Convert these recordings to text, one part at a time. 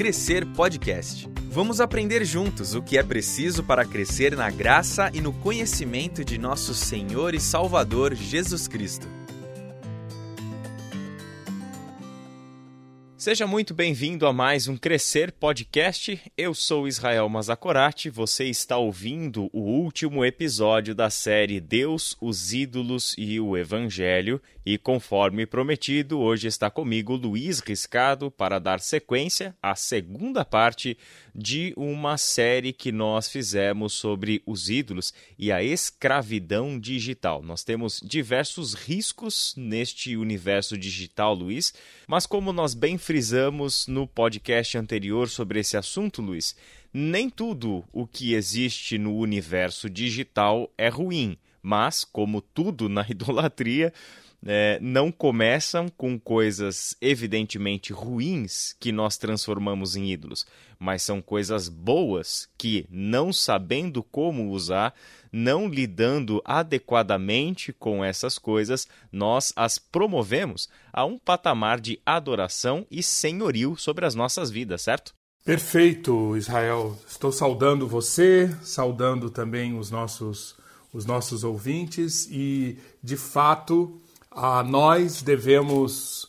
Crescer Podcast. Vamos aprender juntos o que é preciso para crescer na graça e no conhecimento de nosso Senhor e Salvador Jesus Cristo. Seja muito bem-vindo a mais um Crescer Podcast. Eu sou Israel Mazakorati. Você está ouvindo o último episódio da série Deus, os Ídolos e o Evangelho. E conforme prometido, hoje está comigo Luiz Riscado para dar sequência à segunda parte de uma série que nós fizemos sobre os ídolos e a escravidão digital. Nós temos diversos riscos neste universo digital, Luiz, mas como nós bem frisamos no podcast anterior sobre esse assunto, Luiz, nem tudo o que existe no universo digital é ruim, mas, como tudo na idolatria, é, não começam com coisas evidentemente ruins que nós transformamos em ídolos, mas são coisas boas que, não sabendo como usar, não lidando adequadamente com essas coisas, nós as promovemos a um patamar de adoração e senhorio sobre as nossas vidas, certo? Perfeito, Israel. Estou saudando você, saudando também os nossos os nossos ouvintes e de fato a nós devemos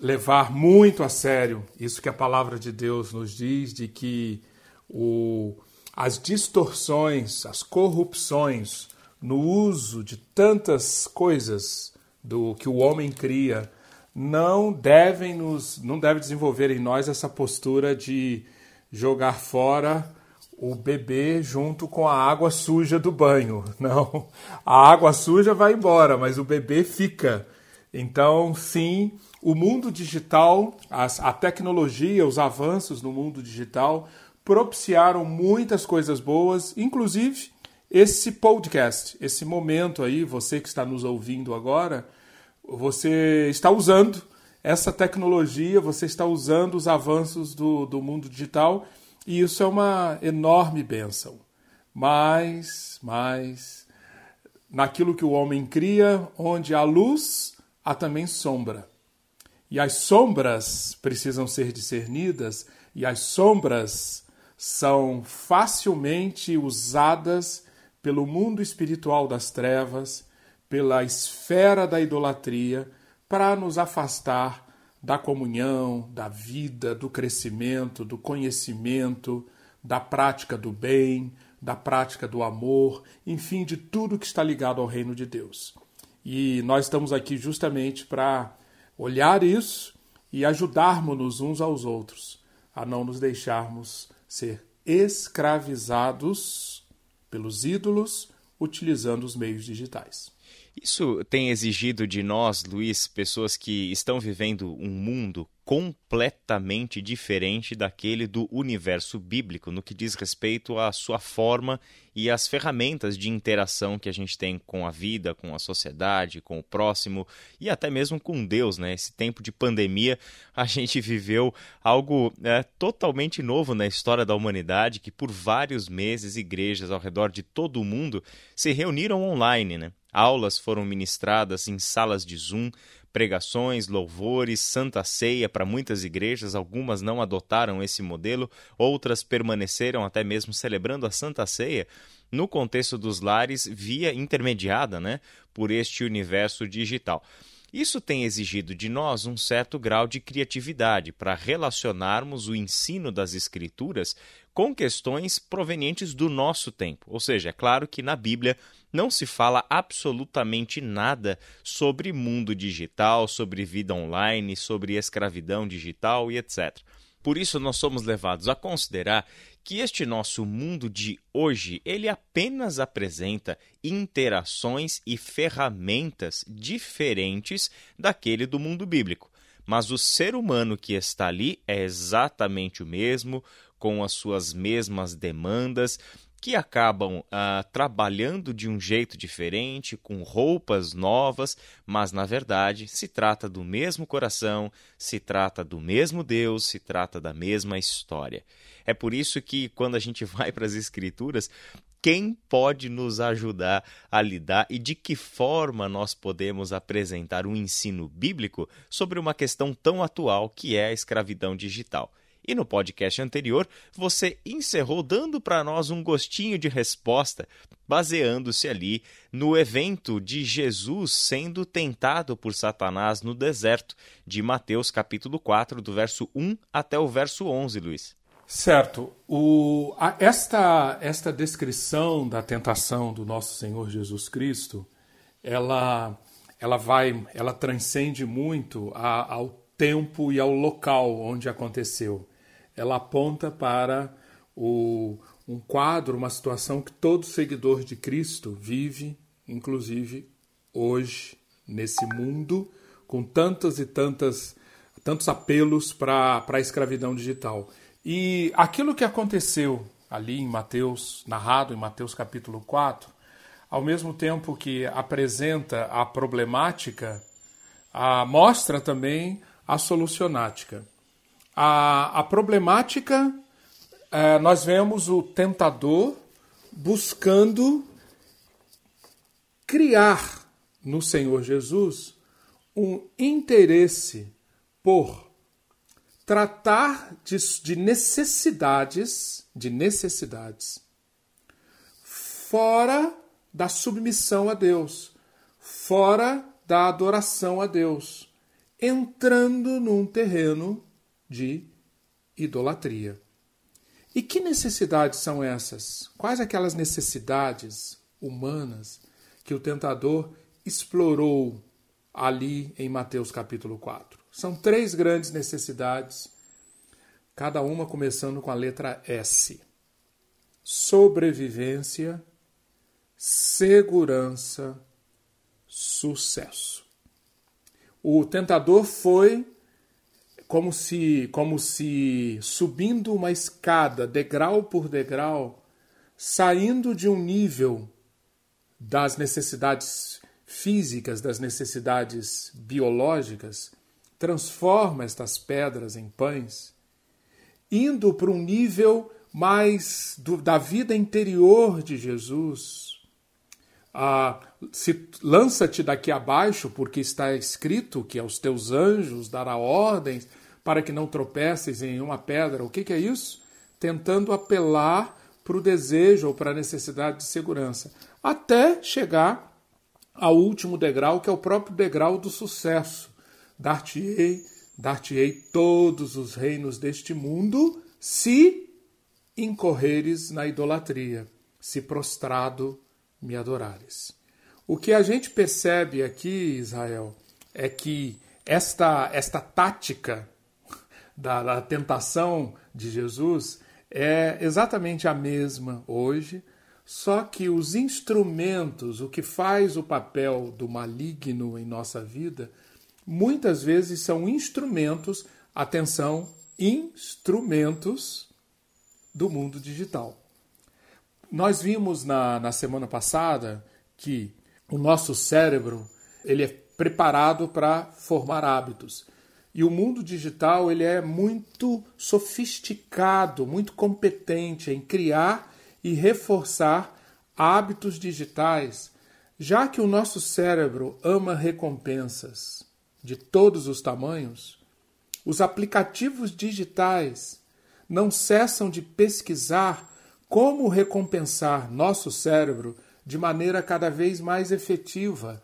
levar muito a sério isso que a palavra de Deus nos diz, de que o, as distorções, as corrupções no uso de tantas coisas do que o homem cria não devem nos não deve desenvolver em nós essa postura de jogar fora o bebê junto com a água suja do banho. Não, a água suja vai embora, mas o bebê fica. Então, sim, o mundo digital, a tecnologia, os avanços no mundo digital propiciaram muitas coisas boas, inclusive esse podcast, esse momento aí, você que está nos ouvindo agora, você está usando essa tecnologia, você está usando os avanços do, do mundo digital e isso é uma enorme bênção. Mas, mas, naquilo que o homem cria, onde há luz, há também sombra. E as sombras precisam ser discernidas, e as sombras são facilmente usadas pelo mundo espiritual das trevas, pela esfera da idolatria, para nos afastar da comunhão, da vida, do crescimento, do conhecimento, da prática do bem, da prática do amor, enfim, de tudo que está ligado ao reino de Deus. E nós estamos aqui justamente para olhar isso e ajudarmos-nos uns aos outros a não nos deixarmos ser escravizados pelos ídolos utilizando os meios digitais. Isso tem exigido de nós, Luiz, pessoas que estão vivendo um mundo completamente diferente daquele do universo bíblico no que diz respeito à sua forma e às ferramentas de interação que a gente tem com a vida, com a sociedade, com o próximo e até mesmo com Deus, né? Esse tempo de pandemia, a gente viveu algo é, totalmente novo na história da humanidade, que por vários meses igrejas ao redor de todo o mundo se reuniram online, né? Aulas foram ministradas em salas de Zoom, pregações, louvores, santa ceia para muitas igrejas, algumas não adotaram esse modelo, outras permaneceram até mesmo celebrando a santa ceia no contexto dos lares via intermediada, né, por este universo digital. Isso tem exigido de nós um certo grau de criatividade para relacionarmos o ensino das Escrituras com questões provenientes do nosso tempo. Ou seja, é claro que na Bíblia não se fala absolutamente nada sobre mundo digital, sobre vida online, sobre escravidão digital e etc. Por isso nós somos levados a considerar que este nosso mundo de hoje, ele apenas apresenta interações e ferramentas diferentes daquele do mundo bíblico. Mas o ser humano que está ali é exatamente o mesmo, com as suas mesmas demandas, que acabam ah, trabalhando de um jeito diferente, com roupas novas, mas na verdade se trata do mesmo coração, se trata do mesmo Deus, se trata da mesma história. É por isso que quando a gente vai para as Escrituras, quem pode nos ajudar a lidar e de que forma nós podemos apresentar um ensino bíblico sobre uma questão tão atual que é a escravidão digital? E no podcast anterior, você encerrou dando para nós um gostinho de resposta, baseando-se ali no evento de Jesus sendo tentado por Satanás no deserto, de Mateus capítulo 4, do verso 1 até o verso 11, Luiz. Certo. O, a, esta, esta descrição da tentação do nosso Senhor Jesus Cristo, ela, ela vai, ela transcende muito a, ao tempo e ao local onde aconteceu ela aponta para o, um quadro, uma situação que todo seguidor de Cristo vive, inclusive hoje, nesse mundo, com tantas e tantas tantos apelos para a escravidão digital. E aquilo que aconteceu ali em Mateus, narrado em Mateus capítulo 4, ao mesmo tempo que apresenta a problemática, a, mostra também a solucionática. A, a problemática, é, nós vemos o tentador buscando criar no Senhor Jesus um interesse por tratar de, de necessidades, de necessidades fora da submissão a Deus, fora da adoração a Deus, entrando num terreno de idolatria. E que necessidades são essas? Quais aquelas necessidades humanas que o tentador explorou ali em Mateus capítulo 4? São três grandes necessidades, cada uma começando com a letra S: sobrevivência, segurança, sucesso. O tentador foi como se, como se subindo uma escada, degrau por degrau, saindo de um nível das necessidades físicas, das necessidades biológicas, transforma estas pedras em pães, indo para um nível mais do, da vida interior de Jesus. Ah, lança-te daqui abaixo, porque está escrito que aos teus anjos dará ordens para que não tropeces em uma pedra. O que, que é isso? Tentando apelar para o desejo ou para a necessidade de segurança, até chegar ao último degrau, que é o próprio degrau do sucesso. Dar-te-ei, dar-te-ei todos os reinos deste mundo, se incorreres na idolatria, se prostrado me adorares. O que a gente percebe aqui, Israel, é que esta, esta tática da, da tentação de Jesus é exatamente a mesma hoje, só que os instrumentos, o que faz o papel do maligno em nossa vida, muitas vezes são instrumentos, atenção, instrumentos do mundo digital. Nós vimos na, na semana passada que o nosso cérebro ele é preparado para formar hábitos. E o mundo digital ele é muito sofisticado, muito competente em criar e reforçar hábitos digitais, já que o nosso cérebro ama recompensas de todos os tamanhos, os aplicativos digitais não cessam de pesquisar como recompensar nosso cérebro de maneira cada vez mais efetiva,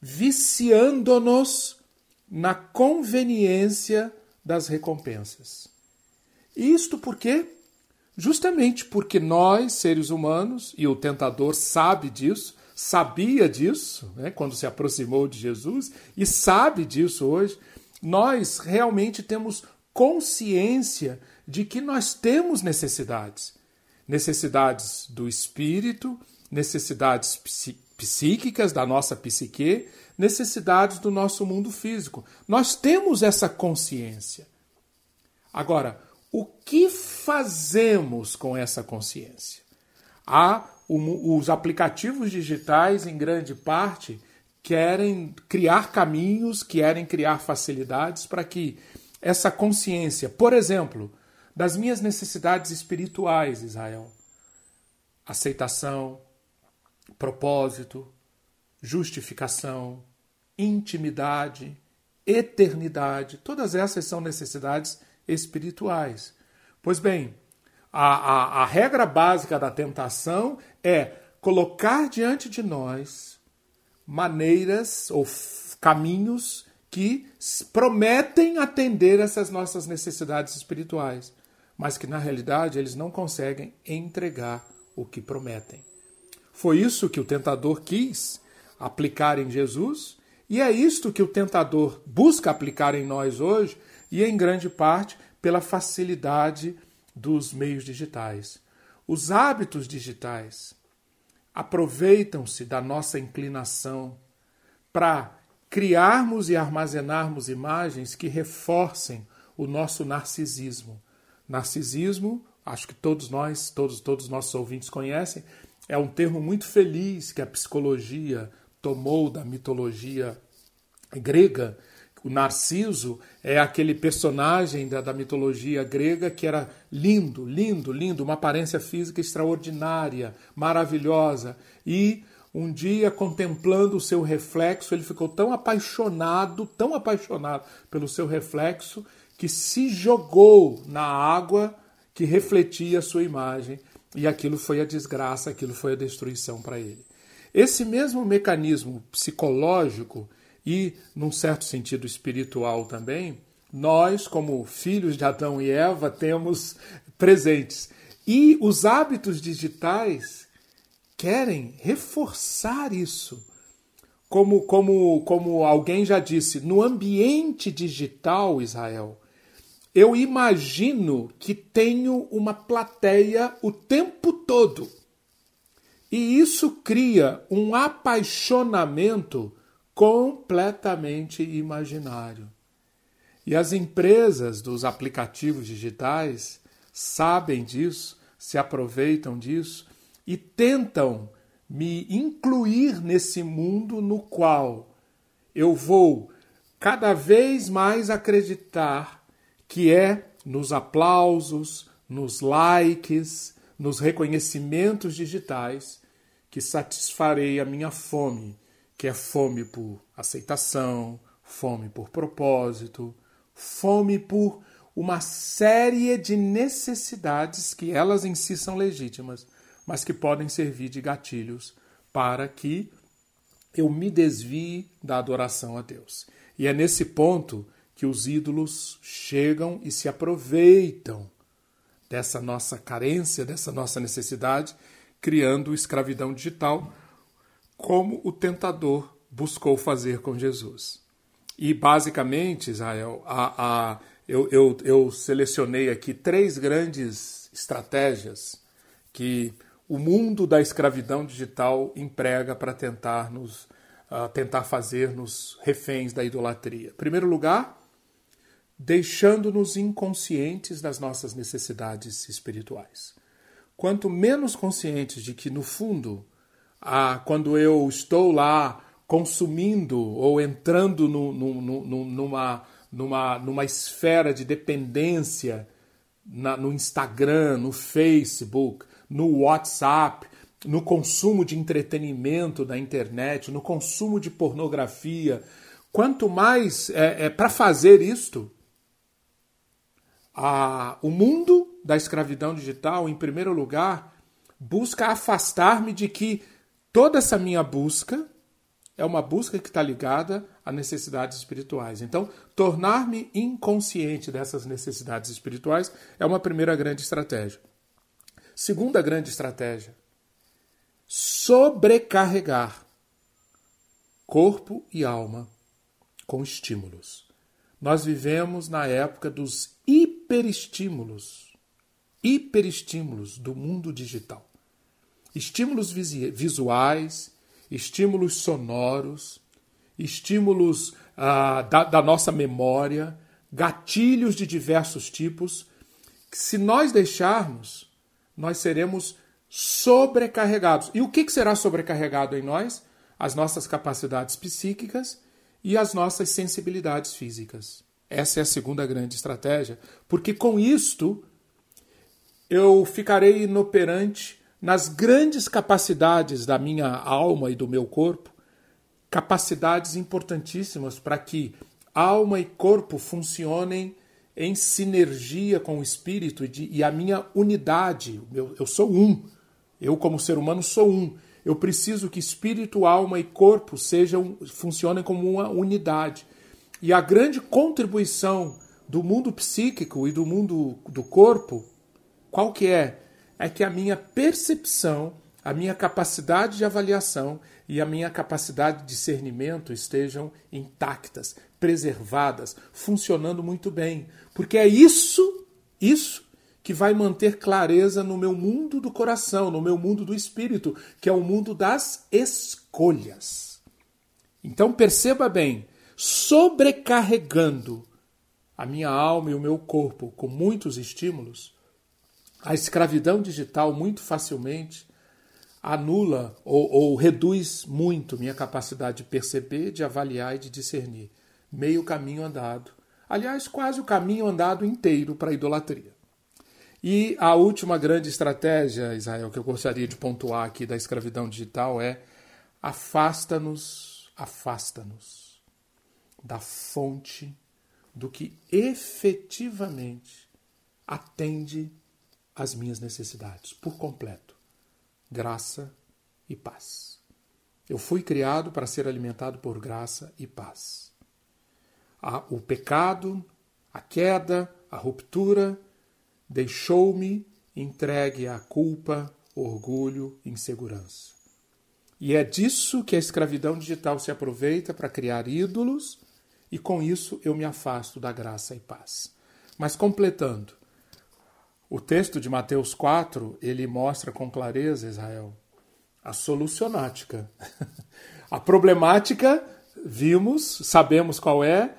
viciando-nos na conveniência das recompensas. Isto por quê? Justamente porque nós, seres humanos, e o tentador sabe disso, sabia disso né, quando se aproximou de Jesus e sabe disso hoje, nós realmente temos consciência de que nós temos necessidades. Necessidades do espírito, necessidades psíquicas da nossa psique, necessidades do nosso mundo físico. Nós temos essa consciência. Agora, o que fazemos com essa consciência? Há os aplicativos digitais, em grande parte, querem criar caminhos, querem criar facilidades para que essa consciência, por exemplo, das minhas necessidades espirituais, Israel, aceitação, propósito, justificação, intimidade, eternidade. Todas essas são necessidades espirituais. Pois bem, a, a, a regra básica da tentação é colocar diante de nós maneiras ou caminhos que prometem atender essas nossas necessidades espirituais, mas que na realidade eles não conseguem entregar o que prometem. Foi isso que o tentador quis aplicar em Jesus, e é isto que o tentador busca aplicar em nós hoje, e em grande parte pela facilidade dos meios digitais. Os hábitos digitais aproveitam-se da nossa inclinação para criarmos e armazenarmos imagens que reforcem o nosso narcisismo. Narcisismo, acho que todos nós, todos todos nossos ouvintes conhecem, é um termo muito feliz que a psicologia tomou da mitologia grega. O Narciso é aquele personagem da, da mitologia grega que era lindo, lindo, lindo, uma aparência física extraordinária, maravilhosa. E um dia, contemplando o seu reflexo, ele ficou tão apaixonado, tão apaixonado pelo seu reflexo, que se jogou na água que refletia a sua imagem. E aquilo foi a desgraça, aquilo foi a destruição para ele. Esse mesmo mecanismo psicológico e, num certo sentido espiritual também, nós, como filhos de Adão e Eva, temos presentes. E os hábitos digitais querem reforçar isso. Como, como, como alguém já disse, no ambiente digital, Israel, eu imagino que tenho uma plateia o tempo todo. E isso cria um apaixonamento completamente imaginário. E as empresas dos aplicativos digitais sabem disso, se aproveitam disso e tentam me incluir nesse mundo no qual eu vou cada vez mais acreditar que é nos aplausos, nos likes, nos reconhecimentos digitais que satisfarei a minha fome, que é fome por aceitação, fome por propósito, fome por uma série de necessidades que elas em si são legítimas, mas que podem servir de gatilhos para que eu me desvie da adoração a Deus. E é nesse ponto que os ídolos chegam e se aproveitam dessa nossa carência, dessa nossa necessidade, criando escravidão digital, como o tentador buscou fazer com Jesus. E basicamente, Israel, a, a, eu, eu, eu selecionei aqui três grandes estratégias que o mundo da escravidão digital emprega para tentar nos uh, tentar fazer-nos reféns da idolatria. Em primeiro lugar, deixando-nos inconscientes das nossas necessidades espirituais. Quanto menos conscientes de que, no fundo, ah, quando eu estou lá consumindo ou entrando no, no, no, numa, numa, numa esfera de dependência na, no Instagram, no Facebook, no WhatsApp, no consumo de entretenimento da internet, no consumo de pornografia. Quanto mais é, é para fazer isto, a, o mundo da escravidão digital, em primeiro lugar, busca afastar-me de que toda essa minha busca é uma busca que está ligada a necessidades espirituais. Então, tornar-me inconsciente dessas necessidades espirituais é uma primeira grande estratégia. Segunda grande estratégia: sobrecarregar corpo e alma com estímulos. Nós vivemos na época dos hiperestímulos, hiperestímulos do mundo digital. Estímulos visuais, estímulos sonoros, estímulos ah, da, da nossa memória, gatilhos de diversos tipos, que se nós deixarmos, nós seremos sobrecarregados. E o que será sobrecarregado em nós? As nossas capacidades psíquicas e as nossas sensibilidades físicas. Essa é a segunda grande estratégia, porque com isto eu ficarei inoperante nas grandes capacidades da minha alma e do meu corpo, capacidades importantíssimas para que alma e corpo funcionem em sinergia com o Espírito e, a minha unidade. Eu sou um. Eu, como ser humano, sou um. Eu preciso que espírito, alma e corpo sejam funcionem como uma unidade. E a grande contribuição do mundo psíquico e do mundo do corpo, qual que é? É que a minha percepção, a minha capacidade de avaliação e a minha capacidade de discernimento estejam intactas, preservadas, funcionando muito bem. Porque é isso, isso que vai manter clareza no meu mundo do coração, no meu mundo do espírito, que é o mundo das escolhas. Então perceba bem, sobrecarregando a minha alma e o meu corpo com muitos estímulos, a escravidão digital muito facilmente anula ou, ou, reduz muito minha capacidade de perceber, de avaliar e de discernir. Meio caminho andado. Aliás, quase o caminho andado inteiro para a idolatria. E a última grande estratégia, Israel, que eu gostaria de pontuar aqui da escravidão digital é afasta-nos, afasta-nos da fonte do que efetivamente atende às minhas necessidades por completo graça e paz. Eu fui criado para ser alimentado por graça e paz. o pecado, a queda, a ruptura deixou-me entregue à culpa, orgulho, insegurança. E é disso que a escravidão digital se aproveita para criar ídolos, e com isso eu me afasto da graça e paz. Mas completando, o texto de Mateus 4, ele mostra com clareza, Israel, a solucionática. a problemática, vimos, sabemos qual é,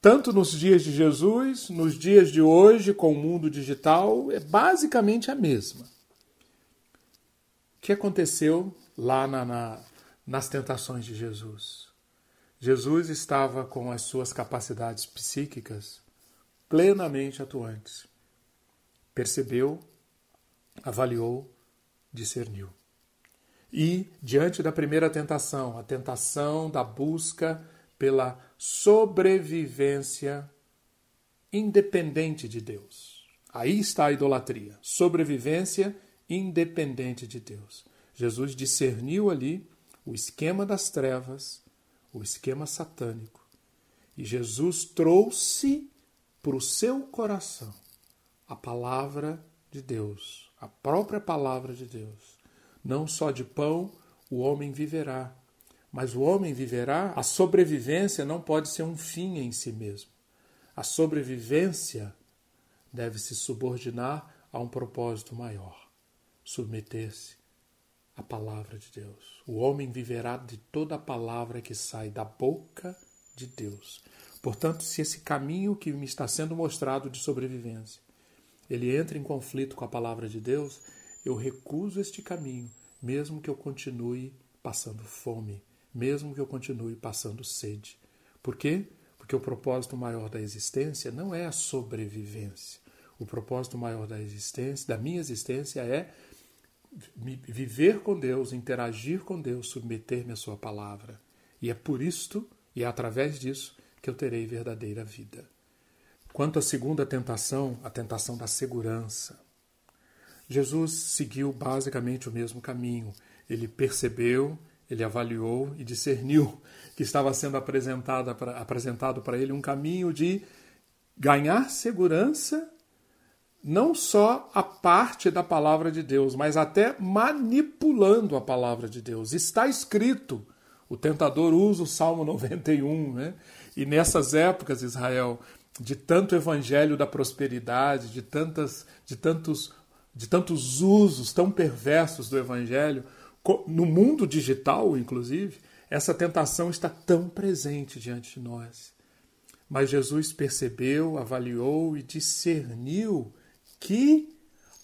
tanto nos dias de Jesus, nos dias de hoje, com o mundo digital, é basicamente a mesma. O que aconteceu lá na, na, nas tentações de Jesus? Jesus estava com as suas capacidades psíquicas plenamente atuantes percebeu, avaliou, discerniu. E, diante da primeira tentação, a tentação da busca pela sobrevivência independente de Deus. Aí está a idolatria, sobrevivência independente de Deus. Jesus discerniu ali o esquema das trevas, o esquema satânico, e Jesus trouxe para o seu coração a palavra de Deus, a própria palavra de Deus. Não só de pão o homem viverá, mas o homem viverá. A sobrevivência não pode ser um fim em si mesmo. A sobrevivência deve se subordinar a um propósito maior, submeter-se à palavra de Deus. O homem viverá de toda a palavra que sai da boca de Deus. Portanto, se esse caminho que me está sendo mostrado de sobrevivência ele entra em conflito com a palavra de Deus, eu recuso este caminho, mesmo que eu continue passando fome, mesmo que eu continue passando sede. Por quê? Porque o propósito maior da existência não é a sobrevivência. O propósito maior da existência, da minha existência, é viver com Deus, interagir com Deus, submeter-me à Sua palavra. E é por isto, e é através disso, que eu terei verdadeira vida. Quanto à segunda tentação, a tentação da segurança, Jesus seguiu basicamente o mesmo caminho. Ele percebeu, ele avaliou e discerniu que estava sendo apresentado para ele um caminho de ganhar segurança, não só a parte da palavra de Deus, mas até manipulando a palavra de Deus. Está escrito. O tentador usa o Salmo 91, né? E nessas épocas, Israel, de tanto evangelho da prosperidade, de tantas de tantos de tantos usos tão perversos do evangelho no mundo digital, inclusive, essa tentação está tão presente diante de nós. Mas Jesus percebeu, avaliou e discerniu que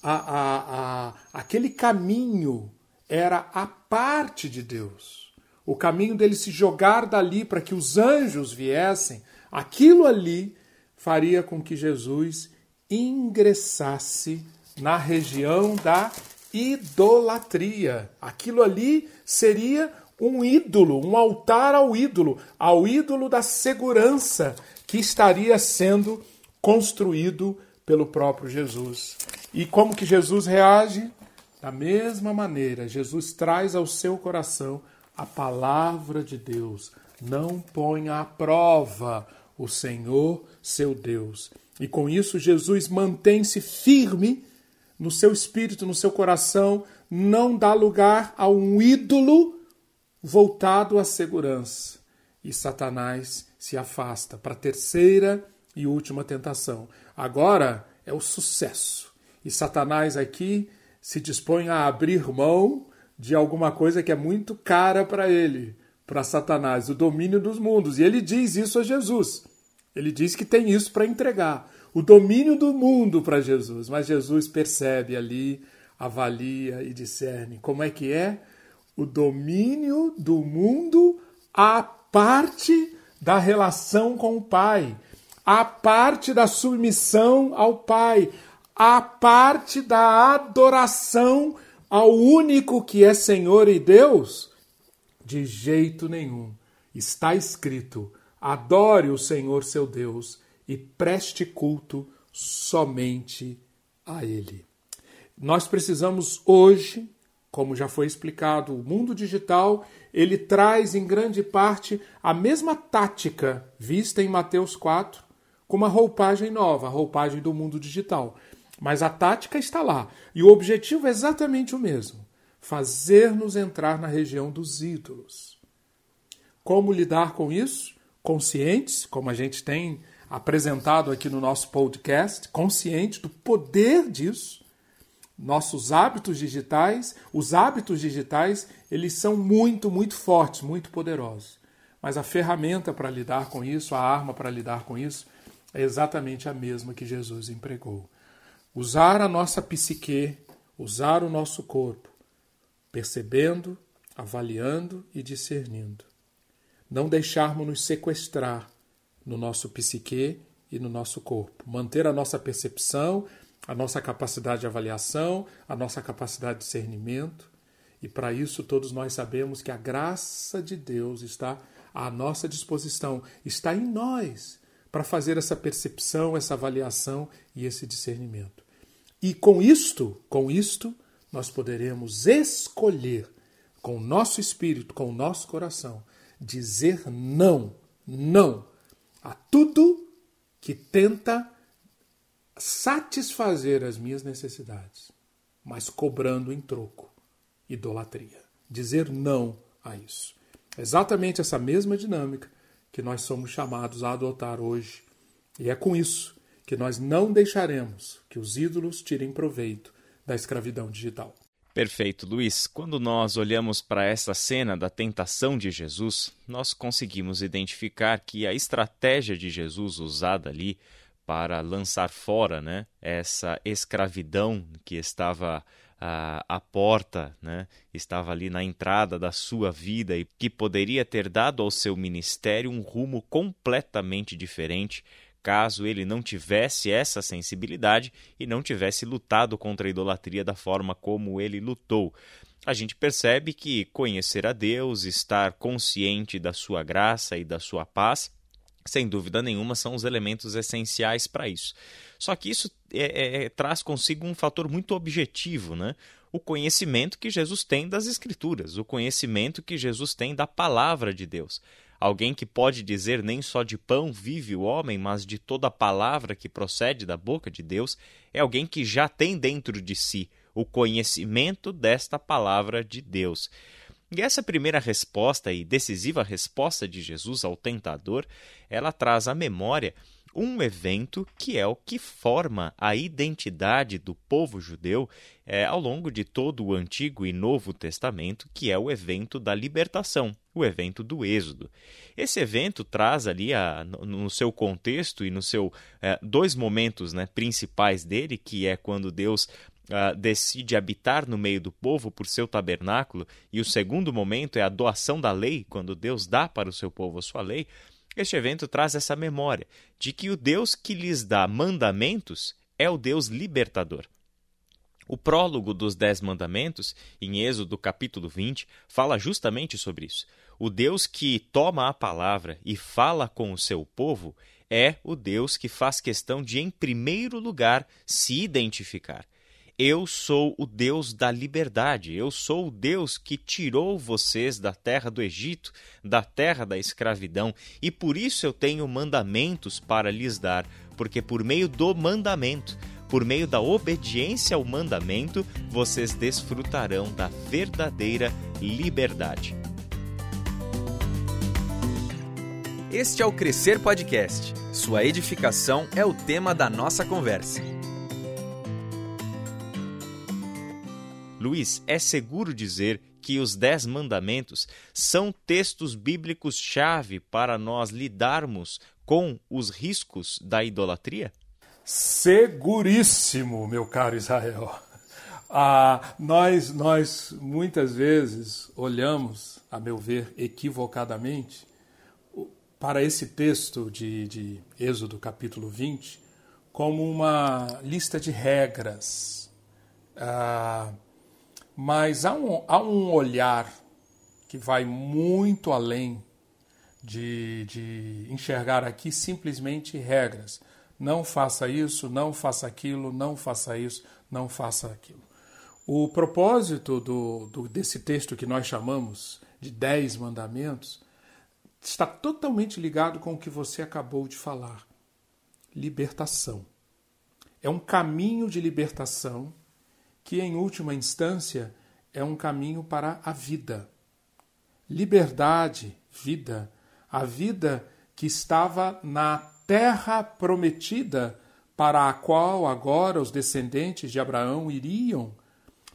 a, a, a, aquele caminho era a parte de Deus. O caminho dele se jogar dali para que os anjos viessem, aquilo ali faria com que Jesus ingressasse na região da idolatria. Aquilo ali seria um ídolo, um altar ao ídolo, ao ídolo da segurança que estaria sendo construído pelo próprio Jesus. E como que Jesus reage? Da mesma maneira, Jesus traz ao seu coração a palavra de Deus. Não ponha à prova o Senhor, seu Deus. E com isso, Jesus mantém-se firme no seu espírito, no seu coração, não dá lugar a um ídolo voltado à segurança. E Satanás se afasta para a terceira e última tentação. Agora é o sucesso. E Satanás aqui se dispõe a abrir mão de alguma coisa que é muito cara para ele, para Satanás, o domínio dos mundos. E ele diz isso a Jesus. Ele diz que tem isso para entregar, o domínio do mundo para Jesus. Mas Jesus percebe ali, avalia e discerne como é que é o domínio do mundo a parte da relação com o Pai, a parte da submissão ao Pai, a parte da adoração ao único que é Senhor e Deus? De jeito nenhum. Está escrito: adore o Senhor seu Deus e preste culto somente a Ele. Nós precisamos hoje, como já foi explicado, o mundo digital ele traz em grande parte a mesma tática vista em Mateus 4, com uma roupagem nova, a roupagem do mundo digital. Mas a tática está lá. E o objetivo é exatamente o mesmo: fazer-nos entrar na região dos ídolos. Como lidar com isso? Conscientes, como a gente tem apresentado aqui no nosso podcast, consciente do poder disso. Nossos hábitos digitais, os hábitos digitais, eles são muito, muito fortes, muito poderosos. Mas a ferramenta para lidar com isso, a arma para lidar com isso, é exatamente a mesma que Jesus empregou usar a nossa psique, usar o nosso corpo, percebendo, avaliando e discernindo. Não deixarmos nos sequestrar no nosso psique e no nosso corpo. Manter a nossa percepção, a nossa capacidade de avaliação, a nossa capacidade de discernimento. E para isso todos nós sabemos que a graça de Deus está à nossa disposição, está em nós para fazer essa percepção, essa avaliação e esse discernimento. E com isto, com isto, nós poderemos escolher com o nosso espírito, com o nosso coração, dizer não, não a tudo que tenta satisfazer as minhas necessidades, mas cobrando em troco idolatria. Dizer não a isso. Exatamente essa mesma dinâmica que nós somos chamados a adotar hoje. E é com isso que nós não deixaremos que os ídolos tirem proveito da escravidão digital. Perfeito, Luiz. Quando nós olhamos para essa cena da tentação de Jesus, nós conseguimos identificar que a estratégia de Jesus usada ali para lançar fora né, essa escravidão que estava à porta, né, estava ali na entrada da sua vida e que poderia ter dado ao seu ministério um rumo completamente diferente caso ele não tivesse essa sensibilidade e não tivesse lutado contra a idolatria da forma como ele lutou. A gente percebe que conhecer a Deus, estar consciente da sua graça e da sua paz, sem dúvida nenhuma, são os elementos essenciais para isso. Só que isso é, é, traz consigo um fator muito objetivo, né? O conhecimento que Jesus tem das Escrituras, o conhecimento que Jesus tem da palavra de Deus. Alguém que pode dizer nem só de pão vive o homem, mas de toda a palavra que procede da boca de Deus, é alguém que já tem dentro de si o conhecimento desta palavra de Deus. E essa primeira resposta e decisiva resposta de Jesus ao tentador, ela traz à memória um evento que é o que forma a identidade do povo judeu é, ao longo de todo o Antigo e Novo Testamento, que é o evento da libertação, o evento do Êxodo. Esse evento traz ali, a, no seu contexto e no seu é, dois momentos né, principais dele, que é quando Deus Uh, decide habitar no meio do povo por seu tabernáculo, e o segundo momento é a doação da lei, quando Deus dá para o seu povo a sua lei, este evento traz essa memória de que o Deus que lhes dá mandamentos é o Deus libertador. O prólogo dos Dez Mandamentos, em Êxodo capítulo 20, fala justamente sobre isso. O Deus que toma a palavra e fala com o seu povo é o Deus que faz questão de, em primeiro lugar, se identificar. Eu sou o Deus da liberdade, eu sou o Deus que tirou vocês da terra do Egito, da terra da escravidão, e por isso eu tenho mandamentos para lhes dar, porque por meio do mandamento, por meio da obediência ao mandamento, vocês desfrutarão da verdadeira liberdade. Este é o Crescer Podcast. Sua edificação é o tema da nossa conversa. Luiz, é seguro dizer que os Dez Mandamentos são textos bíblicos-chave para nós lidarmos com os riscos da idolatria? Seguríssimo, meu caro Israel. Ah, nós, nós muitas vezes olhamos, a meu ver, equivocadamente, para esse texto de, de Êxodo capítulo 20 como uma lista de regras. Ah, mas há um, há um olhar que vai muito além de, de enxergar aqui simplesmente regras. Não faça isso, não faça aquilo, não faça isso, não faça aquilo. O propósito do, do, desse texto que nós chamamos de Dez Mandamentos está totalmente ligado com o que você acabou de falar: libertação. É um caminho de libertação que, em última instância, é um caminho para a vida. Liberdade, vida, a vida que estava na terra prometida, para a qual agora os descendentes de Abraão iriam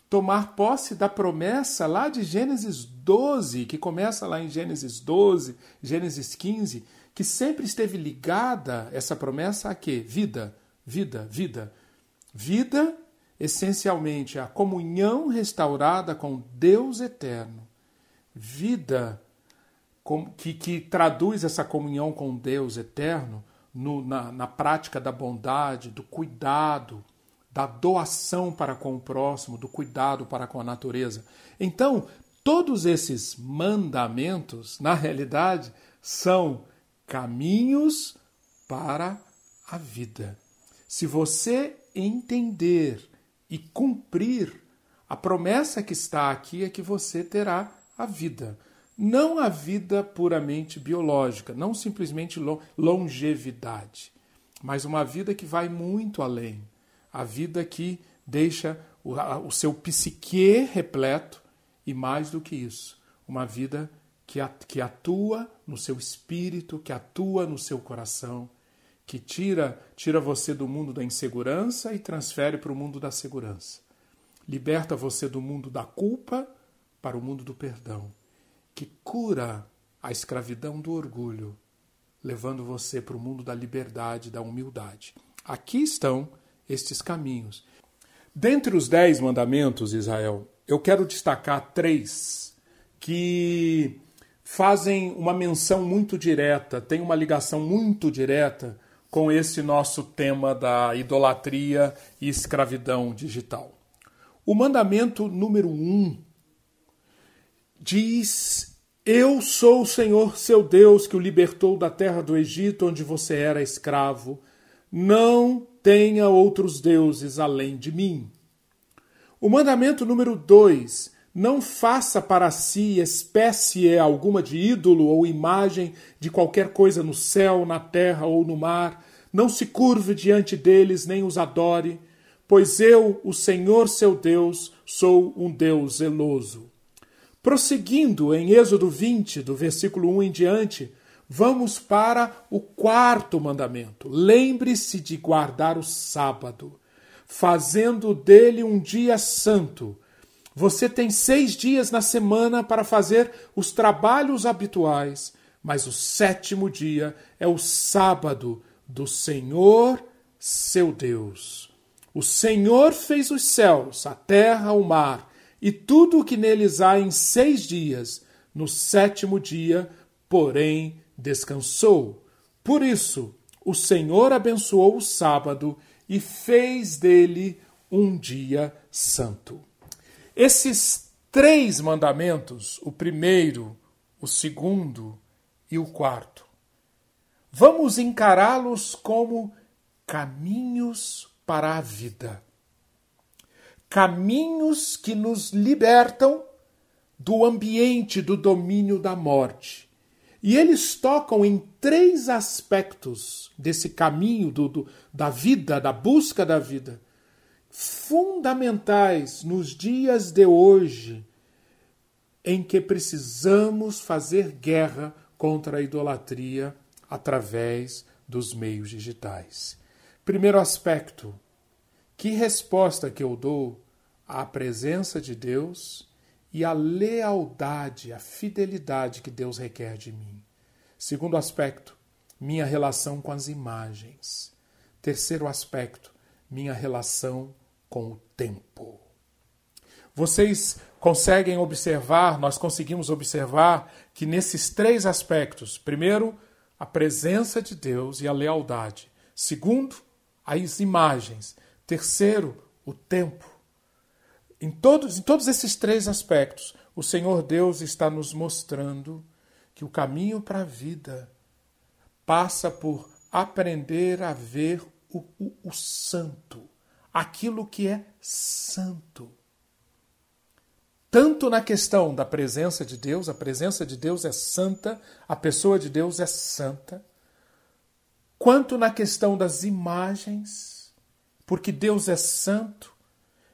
tomar posse da promessa lá de Gênesis 12, que começa lá em Gênesis 12, Gênesis 15, que sempre esteve ligada essa promessa a quê? Vida, vida, vida. Vida essencialmente a comunhão restaurada com Deus eterno. Vida que, que traduz essa comunhão com Deus eterno no, na, na prática da bondade, do cuidado, da doação para com o próximo, do cuidado para com a natureza. Então, todos esses mandamentos, na realidade, são caminhos para a vida. Se você entender e cumprir, a promessa que está aqui é que você terá a vida. Não a vida puramente biológica, não simplesmente longevidade, mas uma vida que vai muito além. A vida que deixa o, seu psique repleto e mais do que isso, uma vida que atua no seu espírito, que atua no seu coração, que tira, tira você do mundo da insegurança e transfere para o mundo da segurança. Liberta você do mundo da culpa para o mundo do perdão, que cura a escravidão do orgulho, levando você para o mundo da liberdade, da humildade. Aqui estão estes caminhos. Dentre os dez mandamentos, Israel, eu quero destacar três que fazem uma menção muito direta, têm uma ligação muito direta com esse nosso tema da idolatria e escravidão digital. O mandamento número um diz: Eu sou o Senhor seu Deus que o libertou da terra do Egito, onde você era escravo. Não tenha outros deuses além de mim. O mandamento número dois não faça para si espécie alguma de ídolo ou imagem de qualquer coisa no céu, na terra ou no mar. Não se curve diante deles, nem os adore, pois eu, o Senhor seu Deus, sou um Deus zeloso. Prosseguindo em Êxodo 20, do versículo 1 em diante, vamos para o quarto mandamento. Lembre-se de guardar o sábado, fazendo dele um dia santo você tem seis dias na semana para fazer os trabalhos habituais, mas o sétimo dia é o sábado do Senhor seu Deus. O Senhor fez os céus, a terra, o mar e tudo o que neles há em seis dias. No sétimo dia, porém, descansou. Por isso, o Senhor abençoou o sábado e fez dele um dia santo. Esses três mandamentos, o primeiro, o segundo e o quarto, vamos encará-los como caminhos para a vida. Caminhos que nos libertam do ambiente do domínio da morte. E eles tocam em três aspectos desse caminho do, do, da vida, da busca da vida, fundamentais nos dias de hoje, em que precisamos fazer guerra contra a idolatria através dos meios digitais. Primeiro aspecto: que resposta que eu dou à presença de Deus e à lealdade, à fidelidade que Deus requer de mim? Segundo aspecto: minha relação com as imagens. Terceiro aspecto: minha relação com o tempo. Vocês conseguem observar, nós conseguimos observar que nesses três aspectos, primeiro, a presença de Deus e a lealdade. Segundo, as imagens. Terceiro, o tempo. Em todos, em todos esses três aspectos, o Senhor Deus está nos mostrando que o caminho para a vida passa por aprender a ver o, o, o santo, aquilo que é santo. Tanto na questão da presença de Deus, a presença de Deus é santa, a pessoa de Deus é santa, quanto na questão das imagens, porque Deus é santo,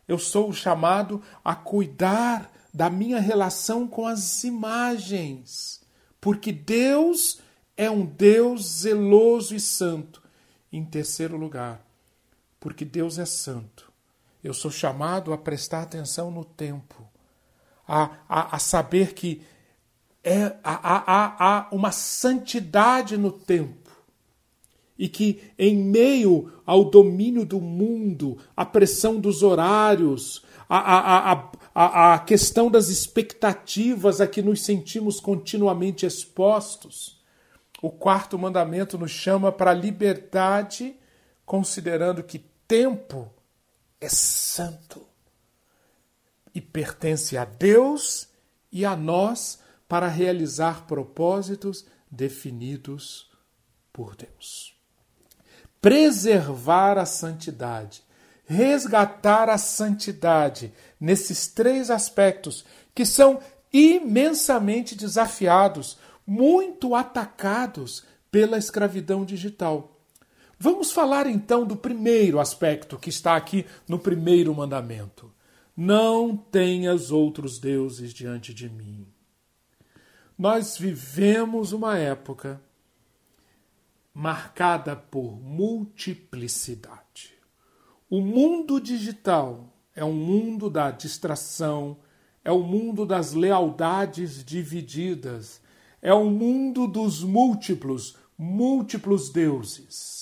eu sou chamado a cuidar da minha relação com as imagens, porque Deus é um Deus zeloso e santo. Em terceiro lugar, porque Deus é santo, eu sou chamado a prestar atenção no tempo, a, a, a saber que é, há, há, há uma santidade no tempo. E que, em meio ao domínio do mundo, a pressão dos horários, a, a, a, a, questão das expectativas a que nos sentimos continuamente expostos, o quarto mandamento nos chama para a liberdade, considerando que tempo é santo e pertence a Deus e a nós para realizar propósitos definidos por Deus preservar a santidade, resgatar a santidade nesses três aspectos que são imensamente desafiados, muito atacados pela escravidão digital. Vamos falar então do primeiro aspecto que está aqui no primeiro mandamento. Não tenhas outros deuses diante de mim. Nós vivemos uma época marcada por multiplicidade. O mundo digital é um mundo da distração, é o mundo das lealdades divididas, é o mundo dos múltiplos, múltiplos deuses.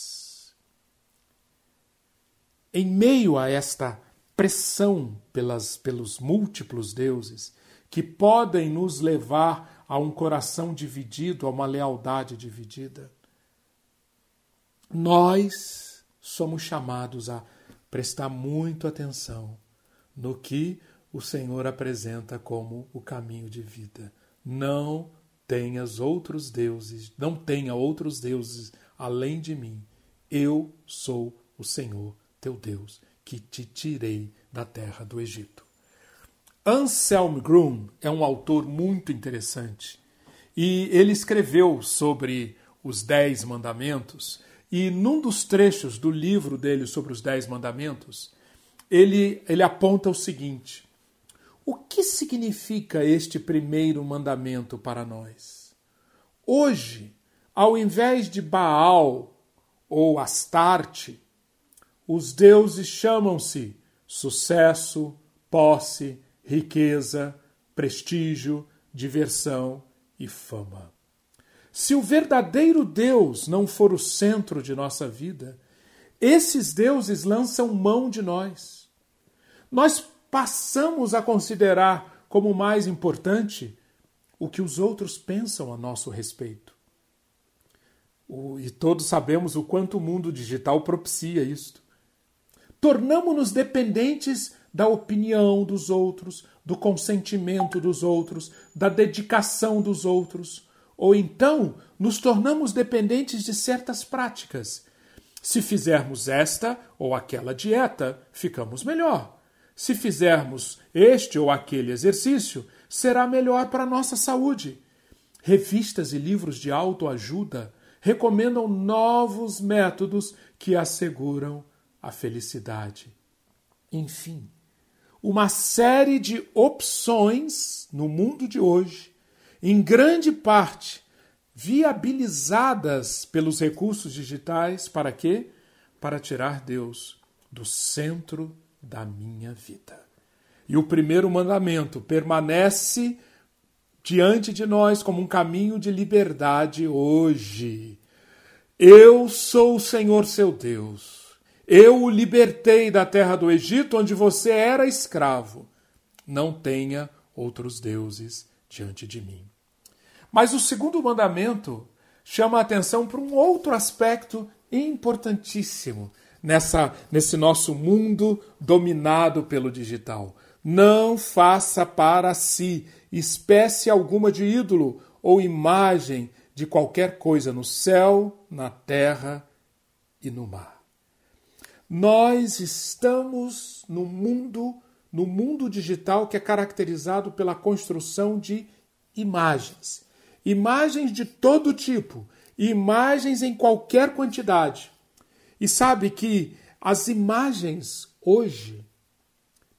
Em meio a esta pressão pelas, pelos múltiplos deuses, que podem nos levar a um coração dividido, a uma lealdade dividida, nós somos chamados a prestar muito atenção no que o Senhor apresenta como o caminho de vida. Não tenhas outros deuses, não tenha outros deuses além de mim. Eu sou o Senhor, teu Deus, que te tirei da terra do Egito. Anselm Grun é um autor muito interessante e ele escreveu sobre os Dez Mandamentos e num dos trechos do livro dele sobre os Dez Mandamentos, ele, ele aponta o seguinte: o que significa este primeiro mandamento para nós? Hoje, ao invés de Baal ou Astarte, os deuses chamam-se sucesso, posse, riqueza, prestígio, diversão e fama. Se o verdadeiro Deus não for o centro de nossa vida, esses deuses lançam mão de nós. Nós passamos a considerar como mais importante o que os outros pensam a nosso respeito. E todos sabemos o quanto o mundo digital propicia isto. Tornamos-nos dependentes da opinião dos outros, do consentimento dos outros, da dedicação dos outros ou então nos tornamos dependentes de certas práticas. Se fizermos esta ou aquela dieta, ficamos melhor. Se fizermos este ou aquele exercício, será melhor para a nossa saúde. Revistas e livros de autoajuda recomendam novos métodos que asseguram a felicidade. Enfim, uma série de opções no mundo de hoje, em grande parte viabilizadas pelos recursos digitais, para quê? Para tirar Deus do centro da minha vida. E o primeiro mandamento permanece diante de nós como um caminho de liberdade hoje. Eu sou o Senhor seu Deus. Eu o libertei da terra do Egito, onde você era escravo. Não tenha outros deuses diante de mim. Mas o segundo mandamento chama a atenção para um outro aspecto importantíssimo nessa, nesse nosso mundo dominado pelo digital. Não faça para si espécie alguma de ídolo ou imagem de qualquer coisa no céu, na terra e no mar. Nós estamos no mundo, no mundo digital que é caracterizado pela construção de imagens imagens de todo tipo, imagens em qualquer quantidade. E sabe que as imagens hoje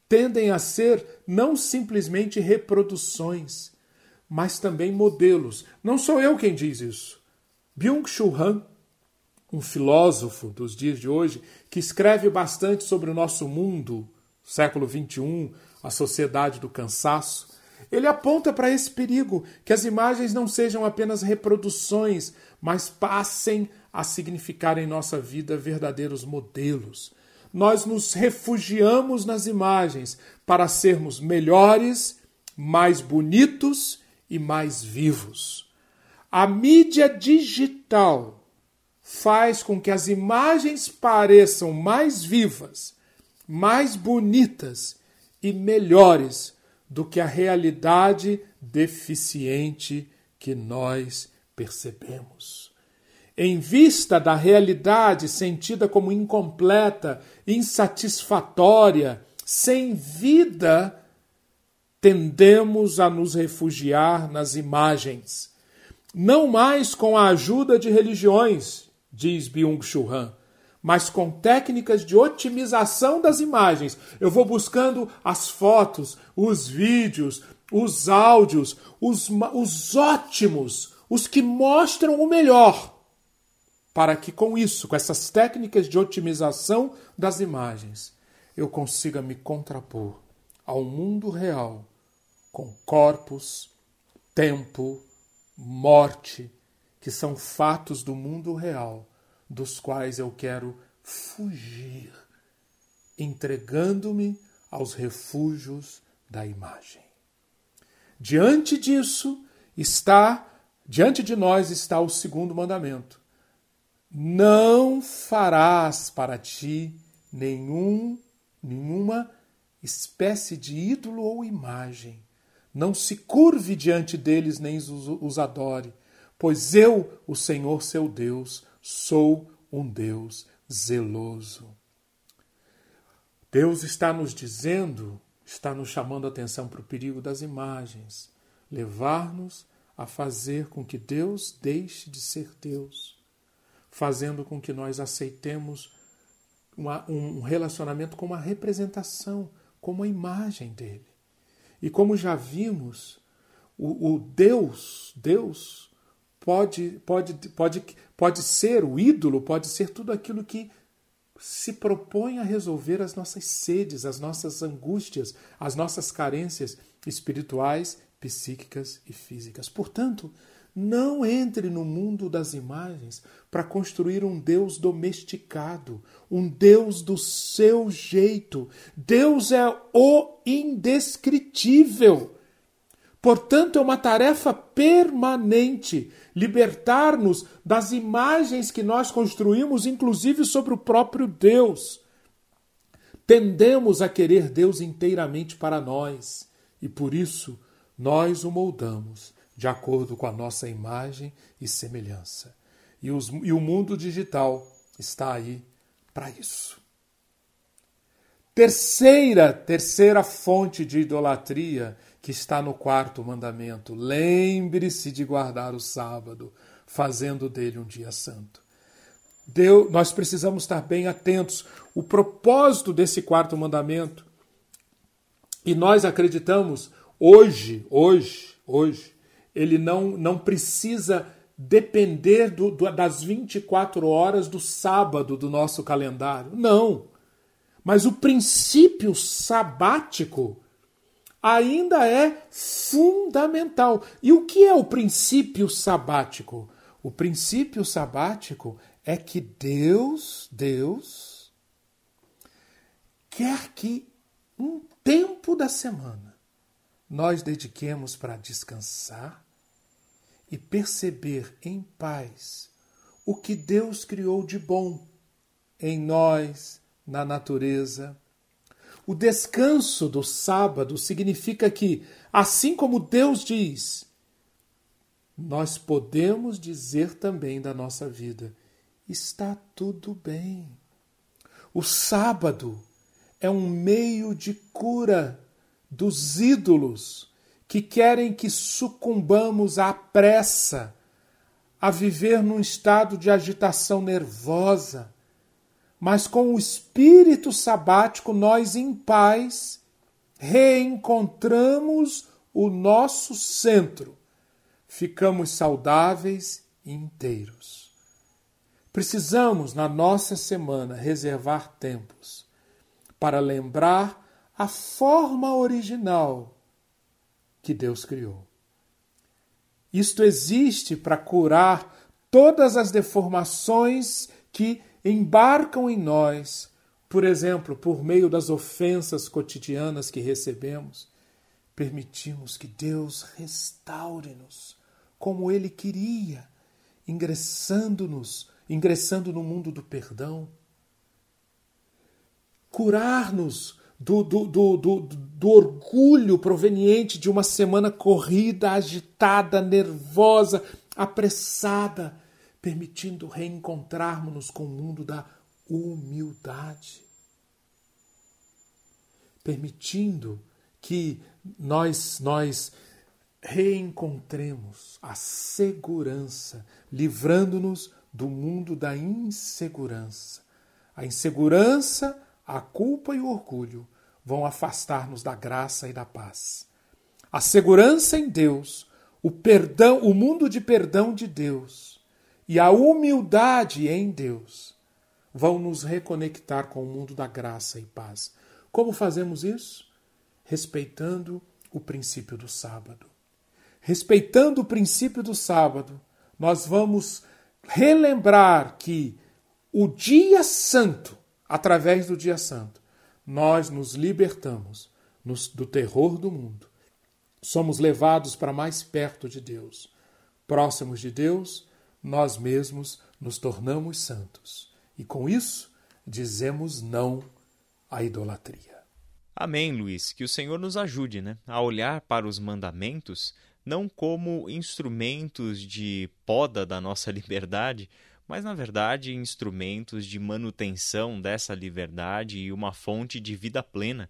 tendem a ser não simplesmente reproduções, mas também modelos. Não sou eu quem diz isso. Byung-Chul Han, um filósofo dos dias de hoje, que escreve bastante sobre o nosso mundo, século XXI, a sociedade do cansaço, ele aponta para esse perigo, que as imagens não sejam apenas reproduções, mas passem a significar em nossa vida verdadeiros modelos. Nós nos refugiamos nas imagens para sermos melhores, mais bonitos e mais vivos. A mídia digital faz com que as imagens pareçam mais vivas, mais bonitas e melhores do que a realidade deficiente que nós percebemos. Em vista da realidade sentida como incompleta, insatisfatória, sem vida, tendemos a nos refugiar nas imagens. Não mais com a ajuda de religiões, diz Byung-Chul Han, mas com técnicas de otimização das imagens. Eu vou buscando as fotos, os vídeos, os áudios, os, os ótimos, os que mostram o melhor, para que com isso, com essas técnicas de otimização das imagens, eu consiga me contrapor ao mundo real com corpos, tempo, morte, que são fatos do mundo real dos quais eu quero fugir, entregando-me aos refúgios da imagem. Diante disso está, diante de nós está o segundo mandamento. Não farás para ti nenhum, nenhuma espécie de ídolo ou imagem. Não se curve diante deles nem os, adore, pois eu, o Senhor seu Deus, Sou um Deus zeloso. Deus está nos dizendo, está nos chamando a atenção para o perigo das imagens, levar-nos a fazer com que Deus deixe de ser Deus, fazendo com que nós aceitemos uma, um relacionamento com uma representação, com uma imagem dele. E como já vimos, o, o Deus, Deus pode, pode, pode, pode ser o ídolo, pode ser tudo aquilo que se propõe a resolver as nossas sedes, as nossas angústias, as nossas carências espirituais, psíquicas e físicas. Portanto, não entre no mundo das imagens para construir um Deus domesticado, um Deus do seu jeito. Deus é o indescritível. Portanto, é uma tarefa permanente libertar-nos das imagens que nós construímos, inclusive sobre o próprio Deus. Tendemos a querer Deus inteiramente para nós e por isso nós o moldamos de acordo com a nossa imagem e semelhança. E, os, e o mundo digital está aí para isso. Terceira, terceira fonte de idolatria que está no quarto mandamento. Lembre-se de guardar o sábado, fazendo dele um dia santo. Deus, nós precisamos estar bem atentos. O propósito desse quarto mandamento, e nós acreditamos hoje, hoje, hoje, ele não, não precisa depender do, do, das 24 horas do sábado do nosso calendário. Não. Mas o princípio sabático ainda é fundamental. E o que é o princípio sabático? O princípio sabático é que Deus, Deus, quer que um tempo da semana nós dediquemos para descansar e perceber em paz o que Deus criou de bom em nós, na natureza. O descanso do sábado significa que, assim como Deus diz, nós podemos dizer também da nossa vida: está tudo bem. O sábado é um meio de cura dos ídolos que querem que sucumbamos à pressa, a viver num estado de agitação nervosa. Mas com o espírito sabático, nós em paz reencontramos o nosso centro. Ficamos saudáveis e inteiros. Precisamos, na nossa semana, reservar tempos para lembrar a forma original que Deus criou. Isto existe para curar todas as deformações que embarcam em nós, por exemplo, por meio das ofensas cotidianas que recebemos. Permitimos que Deus restaure-nos como Ele queria, ingressando-nos, ingressando no mundo do perdão. Curar-nos do, do, do, do, do orgulho proveniente de uma semana corrida, agitada, nervosa, apressada, permitindo reencontrarmos-nos com o mundo da humildade. Permitindo que nós, nós reencontremos a segurança, livrando-nos do mundo da insegurança. A insegurança a culpa e o orgulho vão afastar-nos da graça e da paz. A segurança em Deus, o perdão, o mundo de perdão de Deus e a humildade em Deus vão nos reconectar com o mundo da graça e paz. Como fazemos isso? Respeitando o princípio do sábado. Respeitando o princípio do sábado, nós vamos relembrar que o dia santo através do dia santo, nós nos libertamos do terror do mundo. Somos levados para mais perto de Deus. Próximos de Deus, nós mesmos nos tornamos santos. E com isso, dizemos não à idolatria. Amém, Luiz. Que o Senhor nos ajude né, a olhar para os mandamentos não como instrumentos de poda da nossa liberdade, mas na verdade instrumentos de manutenção dessa liberdade e uma fonte de vida plena,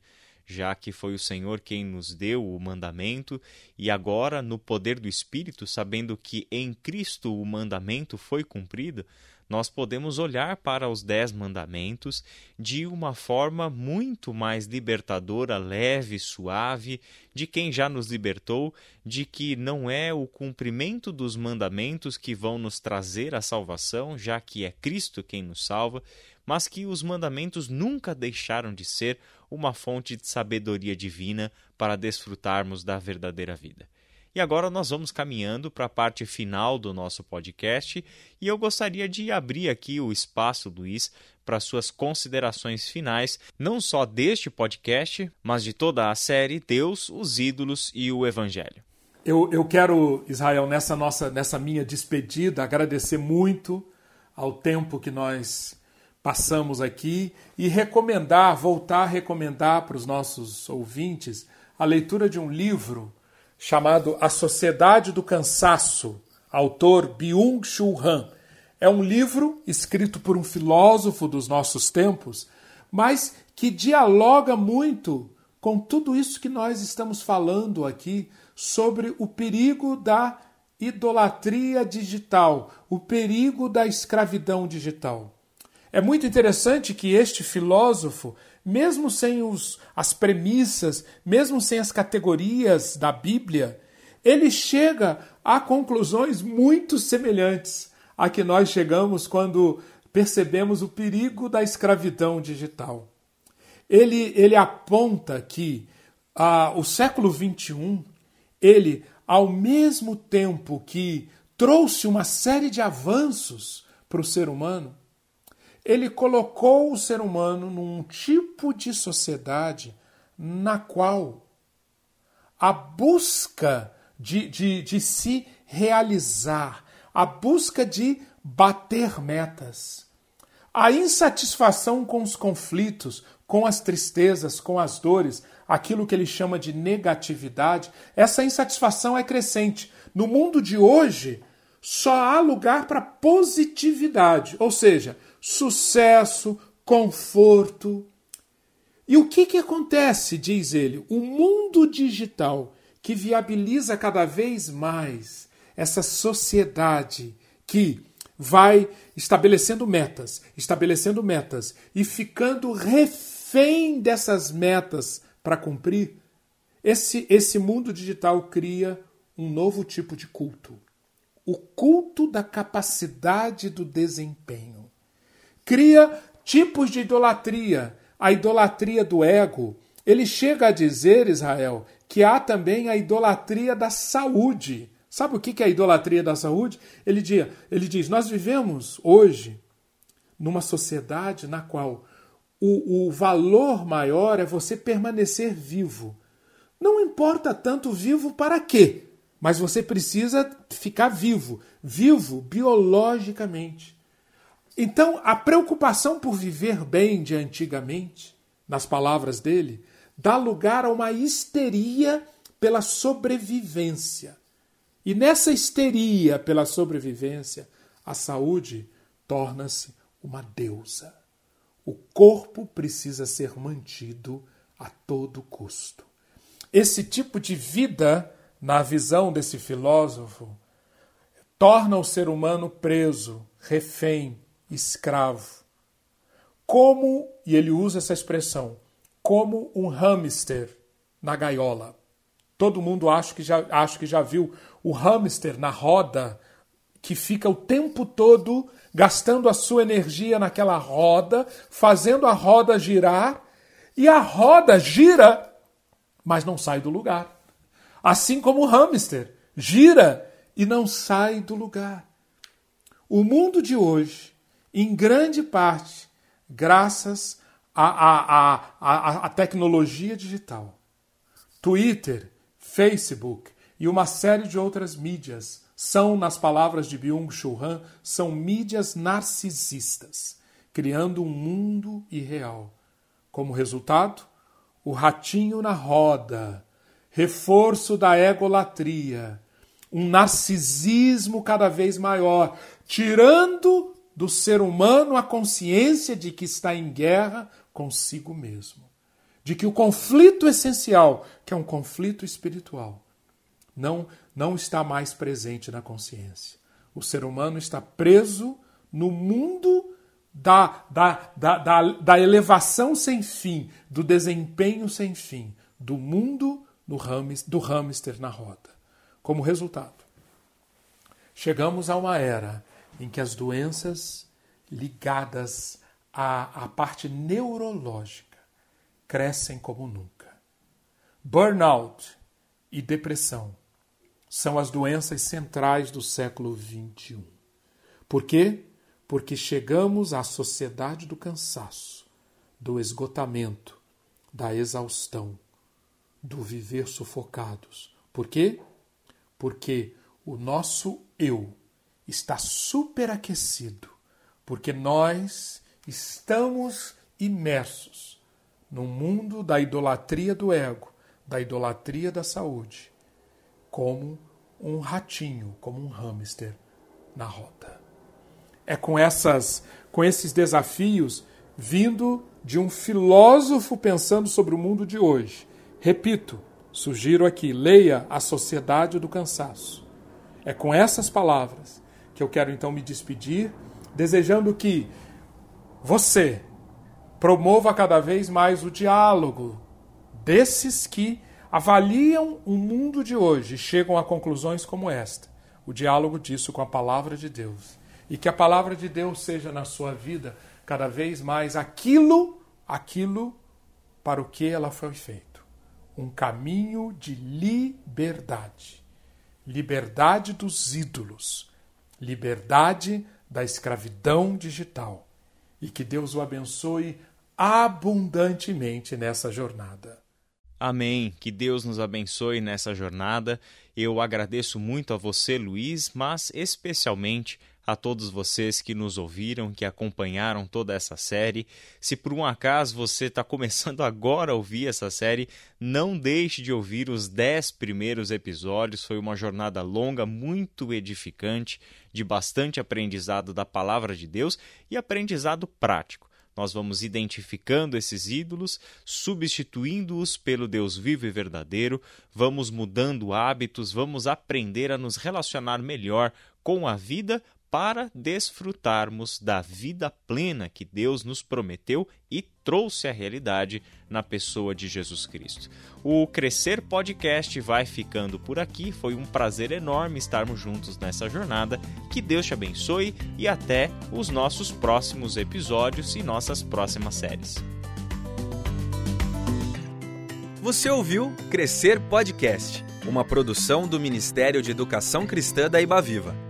já que foi o Senhor quem nos deu o mandamento e agora, no poder do Espírito, sabendo que em Cristo o mandamento foi cumprido, nós podemos olhar para os Dez Mandamentos de uma forma muito mais libertadora, leve, suave, de quem já nos libertou, de que não é o cumprimento dos mandamentos que vão nos trazer a salvação, já que é Cristo quem nos salva, mas que os mandamentos nunca deixaram de ser uma fonte de sabedoria divina para desfrutarmos da verdadeira vida. E agora nós vamos caminhando para a parte final do nosso podcast e eu gostaria de abrir aqui o espaço, Luiz, para suas considerações finais, não só deste podcast, mas de toda a série Deus, os ídolos e o Evangelho. Eu, eu quero, Israel, nessa nossa nessa minha despedida, agradecer muito ao tempo que nós passamos aqui e recomendar, voltar a recomendar para os nossos ouvintes a leitura de um livro chamado A Sociedade do Cansaço, autor Byung-Chul Han. É um livro escrito por um filósofo dos nossos tempos, mas que dialoga muito com tudo isso que nós estamos falando aqui sobre o perigo da idolatria digital, o perigo da escravidão digital. É muito interessante que este filósofo, mesmo sem os, as premissas, mesmo sem as categorias da Bíblia, ele chega a conclusões muito semelhantes a que nós chegamos quando percebemos o perigo da escravidão digital. Ele, ele aponta que ah, o século XXI, ele, ao mesmo tempo que trouxe uma série de avanços para o ser humano, ele colocou o ser humano num tipo de sociedade na qual a busca de, de, de se realizar, a busca de bater metas, a insatisfação com os conflitos, com as tristezas, com as dores, aquilo que ele chama de negatividade, essa insatisfação é crescente. No mundo de hoje, só há lugar para positividade, ou seja, sucesso, conforto. E o que, que acontece, diz ele? O mundo digital que viabiliza cada vez mais essa sociedade que vai estabelecendo metas, estabelecendo metas e ficando refém dessas metas para cumprir, esse, esse mundo digital cria um novo tipo de culto. O culto da capacidade do desempenho. Cria tipos de idolatria, a idolatria do ego. Ele chega a dizer, Israel, que há também a idolatria da saúde. Sabe o que é a idolatria da saúde? Ele diz, ele diz: Nós vivemos hoje numa sociedade na qual o, o valor maior é você permanecer vivo. Não importa tanto vivo para quê, mas você precisa ficar vivo, vivo biologicamente. Então, a preocupação por viver bem de antigamente, nas palavras dele, dá lugar a uma histeria pela sobrevivência. E nessa histeria pela sobrevivência, a saúde torna-se uma deusa. O corpo precisa ser mantido a todo custo. Esse tipo de vida, na visão desse filósofo, torna o ser humano preso, refém, escravo. Como, e ele usa essa expressão, como um hamster na gaiola. Todo mundo acho que já, acho que já viu o hamster na roda que fica o tempo todo gastando a sua energia naquela roda, fazendo a roda girar, e a roda gira, mas não sai do lugar. Assim como o hamster gira e não sai do lugar. O mundo de hoje, em grande parte, graças à, à, à, à tecnologia digital, Twitter, Facebook e uma série de outras mídias são, nas palavras de Byung-Chul Han, são mídias narcisistas, criando um mundo irreal. Como resultado, o ratinho na roda, reforço da egolatria, um narcisismo cada vez maior, tirando do ser humano a consciência de que está em guerra consigo mesmo. De que o conflito essencial, que é um conflito espiritual, não, não está mais presente na consciência. O ser humano está preso no mundo da, da, da, da, da elevação sem fim, do desempenho sem fim, do mundo do hamster, do hamster na roda. Como resultado, chegamos a uma era em que as doenças ligadas à, à parte neurológica crescem como nunca. Burnout e depressão são as doenças centrais do século XXI. Por quê? Porque chegamos à sociedade do cansaço, do esgotamento, da exaustão, do viver sufocados. Por quê? Porque o nosso eu está superaquecido, porque nós estamos imersos no mundo da idolatria do ego, da idolatria da saúde como um ratinho, como um hamster na roda. É com essas com esses desafios vindo de um filósofo pensando sobre o mundo de hoje. Repito, sugiro aqui, leia A Sociedade do Cansaço. É com essas palavras que eu quero então me despedir, desejando que você promova cada vez mais o diálogo desses que avaliam o mundo de hoje e chegam a conclusões como esta. O diálogo disso com a palavra de Deus. E que a palavra de Deus seja na sua vida cada vez mais aquilo, aquilo para o que ela foi feita. Um caminho de liberdade. Liberdade dos ídolos. Liberdade da escravidão digital. E que Deus o abençoe abundantemente nessa jornada. Amém. Que Deus nos abençoe nessa jornada. Eu agradeço muito a você, Luiz, mas especialmente a todos vocês que nos ouviram, que acompanharam toda essa série. Se por um acaso você está começando agora a ouvir essa série, não deixe de ouvir os dez primeiros episódios. Foi uma jornada longa, muito edificante, de bastante aprendizado da palavra de Deus e aprendizado prático. Nós vamos identificando esses ídolos, substituindo-os pelo Deus vivo e verdadeiro, vamos mudando hábitos, vamos aprender a nos relacionar melhor com a vida para desfrutarmos da vida plena que Deus nos prometeu e trouxe à realidade na pessoa de Jesus Cristo. O Crescer Podcast vai ficando por aqui. Foi um prazer enorme estarmos juntos nessa jornada. Que Deus te abençoe e até os nossos próximos episódios e nossas próximas séries. Você ouviu Crescer Podcast, uma produção do Ministério de Educação Cristã da Ibaviva.